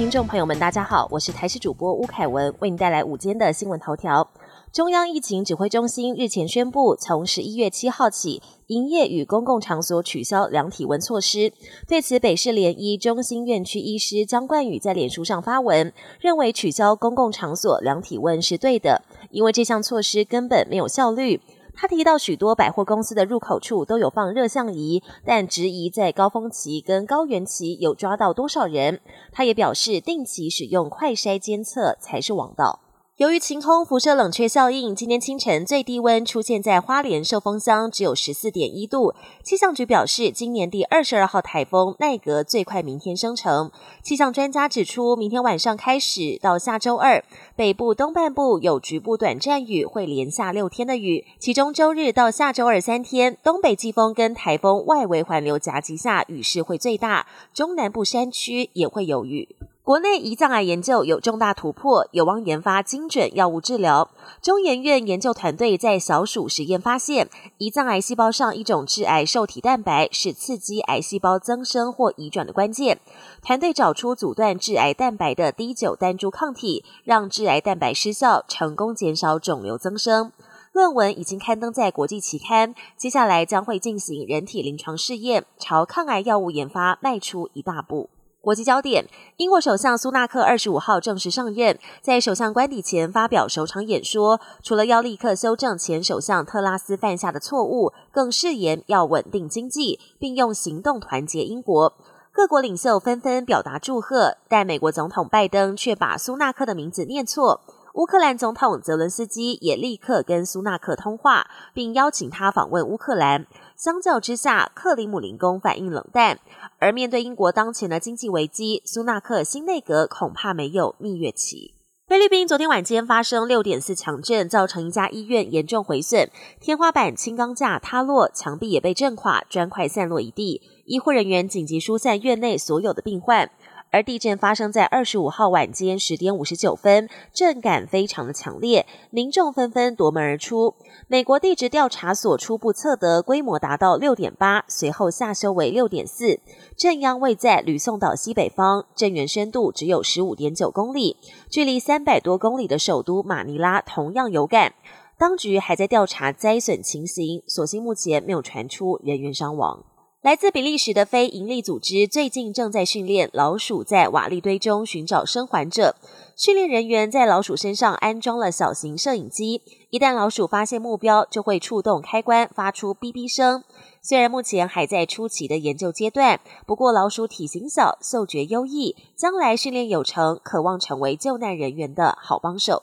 听众朋友们，大家好，我是台视主播吴凯文，为您带来午间的新闻头条。中央疫情指挥中心日前宣布，从十一月七号起，营业与公共场所取消量体温措施。对此，北市联医中心院区医师江冠宇在脸书上发文，认为取消公共场所量体温是对的，因为这项措施根本没有效率。他提到，许多百货公司的入口处都有放热像仪，但质疑在高峰期跟高原期有抓到多少人。他也表示，定期使用快筛监测才是王道。由于晴空辐射冷却效应，今天清晨最低温出现在花莲寿丰乡，只有十四点一度。气象局表示，今年第二十二号台风奈格最快明天生成。气象专家指出，明天晚上开始到下周二，北部东半部有局部短暂雨，会连下六天的雨。其中周日到下周二三天，东北季风跟台风外围环流夹击下，雨势会最大，中南部山区也会有雨。国内胰脏癌研究有重大突破，有望研发精准药物治疗。中研院研究团队在小鼠实验发现，胰脏癌细胞上一种致癌受体蛋白是刺激癌细胞增生或移转的关键。团队找出阻断致癌蛋白的第九单株抗体，让致癌蛋白失效，成功减少肿瘤增生。论文已经刊登在国际期刊，接下来将会进行人体临床试验，朝抗癌药物研发迈出一大步。国际焦点：英国首相苏纳克二十五号正式上任，在首相官邸前发表首场演说。除了要立刻修正前首相特拉斯犯下的错误，更誓言要稳定经济，并用行动团结英国。各国领袖纷纷表达祝贺，但美国总统拜登却把苏纳克的名字念错。乌克兰总统泽伦斯基也立刻跟苏纳克通话，并邀请他访问乌克兰。相较之下，克里姆林宫反应冷淡。而面对英国当前的经济危机，苏纳克新内阁恐怕没有蜜月期。菲律宾昨天晚间发生六点四强震，造成一家医院严重毁损，天花板轻钢架塌落，墙壁也被震垮，砖块散落一地。医护人员紧急疏散院内所有的病患。而地震发生在二十五号晚间十点五十九分，震感非常的强烈，民众纷纷夺门而出。美国地质调查所初步测得规模达到六点八，随后下修为六点四。震央位在吕宋岛西北方，震源深度只有十五点九公里，距离三百多公里的首都马尼拉同样有感。当局还在调查灾损情形，所幸目前没有传出人员伤亡。来自比利时的非营利组织最近正在训练老鼠在瓦砾堆中寻找生还者。训练人员在老鼠身上安装了小型摄影机，一旦老鼠发现目标，就会触动开关，发出哔哔声。虽然目前还在初期的研究阶段，不过老鼠体型小，嗅觉优异，将来训练有成，渴望成为救难人员的好帮手。